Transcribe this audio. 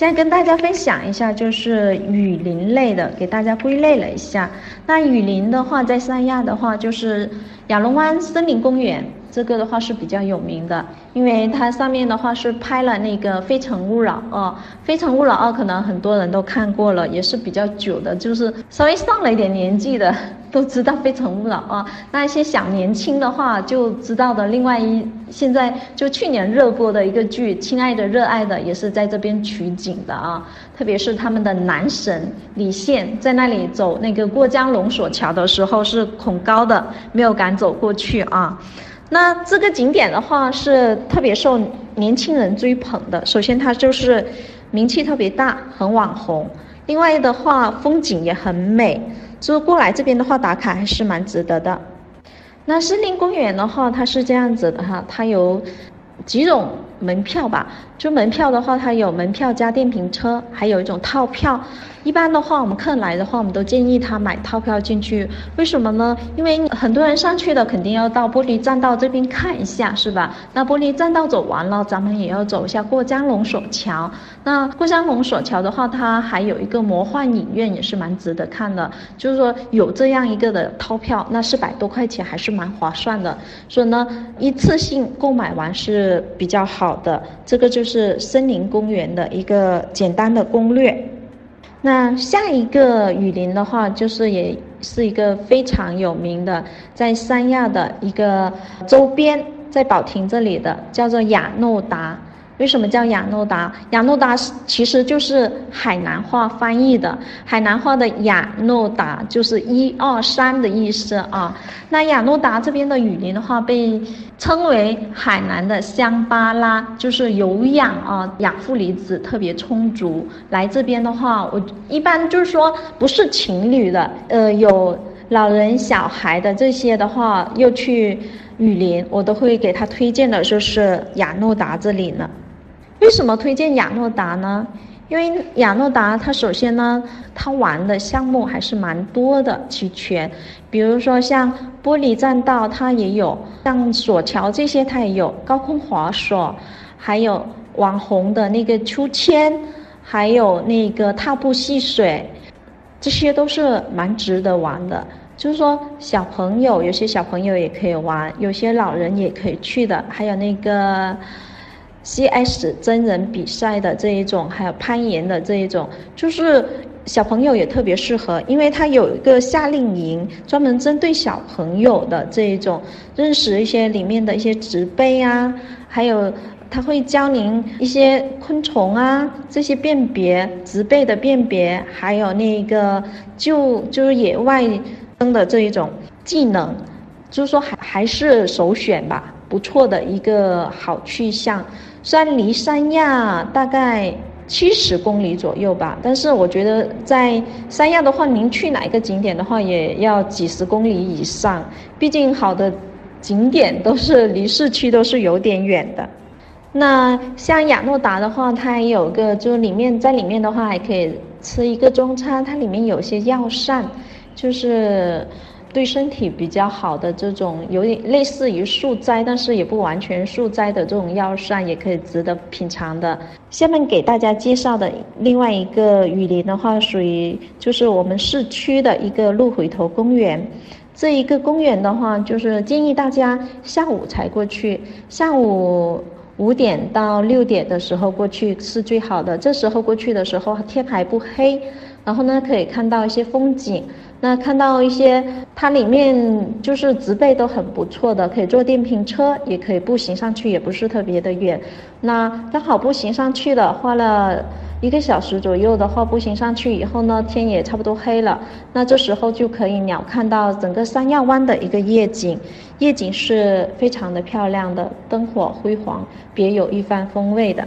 现在跟大家分享一下，就是雨林类的，给大家归类了一下。那雨林的话，在三亚的话，就是亚龙湾森林公园，这个的话是比较有名的，因为它上面的话是拍了那个《非诚勿扰》哦，《非诚勿扰二》可能很多人都看过了，也是比较久的，就是稍微上了一点年纪的。都知道《非诚勿扰》啊，那一些想年轻的话就知道的。另外一现在就去年热播的一个剧《亲爱的热爱的》也是在这边取景的啊。特别是他们的男神李现在那里走那个过江龙索桥的时候是恐高的，没有敢走过去啊。那这个景点的话是特别受年轻人追捧的。首先它就是名气特别大，很网红。另外的话风景也很美。就过来这边的话，打卡还是蛮值得的。那森林公园的话，它是这样子的哈，它有几种门票吧。就门票的话，它有门票加电瓶车，还有一种套票。一般的话，我们客人来的话，我们都建议他买套票进去。为什么呢？因为很多人上去的肯定要到玻璃栈道这边看一下，是吧？那玻璃栈道走完了，咱们也要走一下过江龙索桥。那过江龙索桥的话，它还有一个魔幻影院，也是蛮值得看的。就是说有这样一个的套票，那四百多块钱还是蛮划算的。所以呢，一次性购买完是比较好好的。这个就是森林公园的一个简单的攻略。那下一个雨林的话，就是也是一个非常有名的，在三亚的一个周边，在宝亭这里的，叫做雅诺达。为什么叫雅诺达？雅诺达其实就是海南话翻译的，海南话的雅诺达就是一二三的意思啊。那雅诺达这边的雨林的话，被称为海南的香巴拉，就是有氧啊，氧负离子特别充足。来这边的话，我一般就是说不是情侣的，呃，有老人小孩的这些的话，又去雨林，我都会给他推荐的，就是雅诺达这里呢。为什么推荐雅诺达呢？因为雅诺达它首先呢，它玩的项目还是蛮多的，齐全。比如说像玻璃栈道，它也有；像索桥这些，它也有；高空滑索，还有网红的那个秋千，还有那个踏步戏水，这些都是蛮值得玩的。就是说，小朋友有些小朋友也可以玩，有些老人也可以去的。还有那个。C.S. 真人比赛的这一种，还有攀岩的这一种，就是小朋友也特别适合，因为它有一个夏令营，专门针对小朋友的这一种，认识一些里面的一些植被啊，还有他会教您一些昆虫啊这些辨别植被的辨别，还有那个就就是野外生的这一种技能，就是说还还是首选吧，不错的一个好去向。虽然离三亚大概七十公里左右吧，但是我觉得在三亚的话，您去哪一个景点的话，也要几十公里以上。毕竟好的景点都是离市区都是有点远的。那像雅诺达的话，它也有个，就里面在里面的话还可以吃一个中餐，它里面有些药膳，就是。对身体比较好的这种，有点类似于素斋，但是也不完全素斋的这种药膳，也可以值得品尝的。下面给大家介绍的另外一个雨林的话，属于就是我们市区的一个鹿回头公园。这一个公园的话，就是建议大家下午才过去，下午五点到六点的时候过去是最好的。这时候过去的时候天还不黑，然后呢可以看到一些风景。那看到一些，它里面就是植被都很不错的，可以坐电瓶车，也可以步行上去，也不是特别的远。那刚好步行上去了，花了一个小时左右的话，步行上去以后呢，天也差不多黑了。那这时候就可以鸟看到整个三亚湾的一个夜景，夜景是非常的漂亮的，灯火辉煌，别有一番风味的。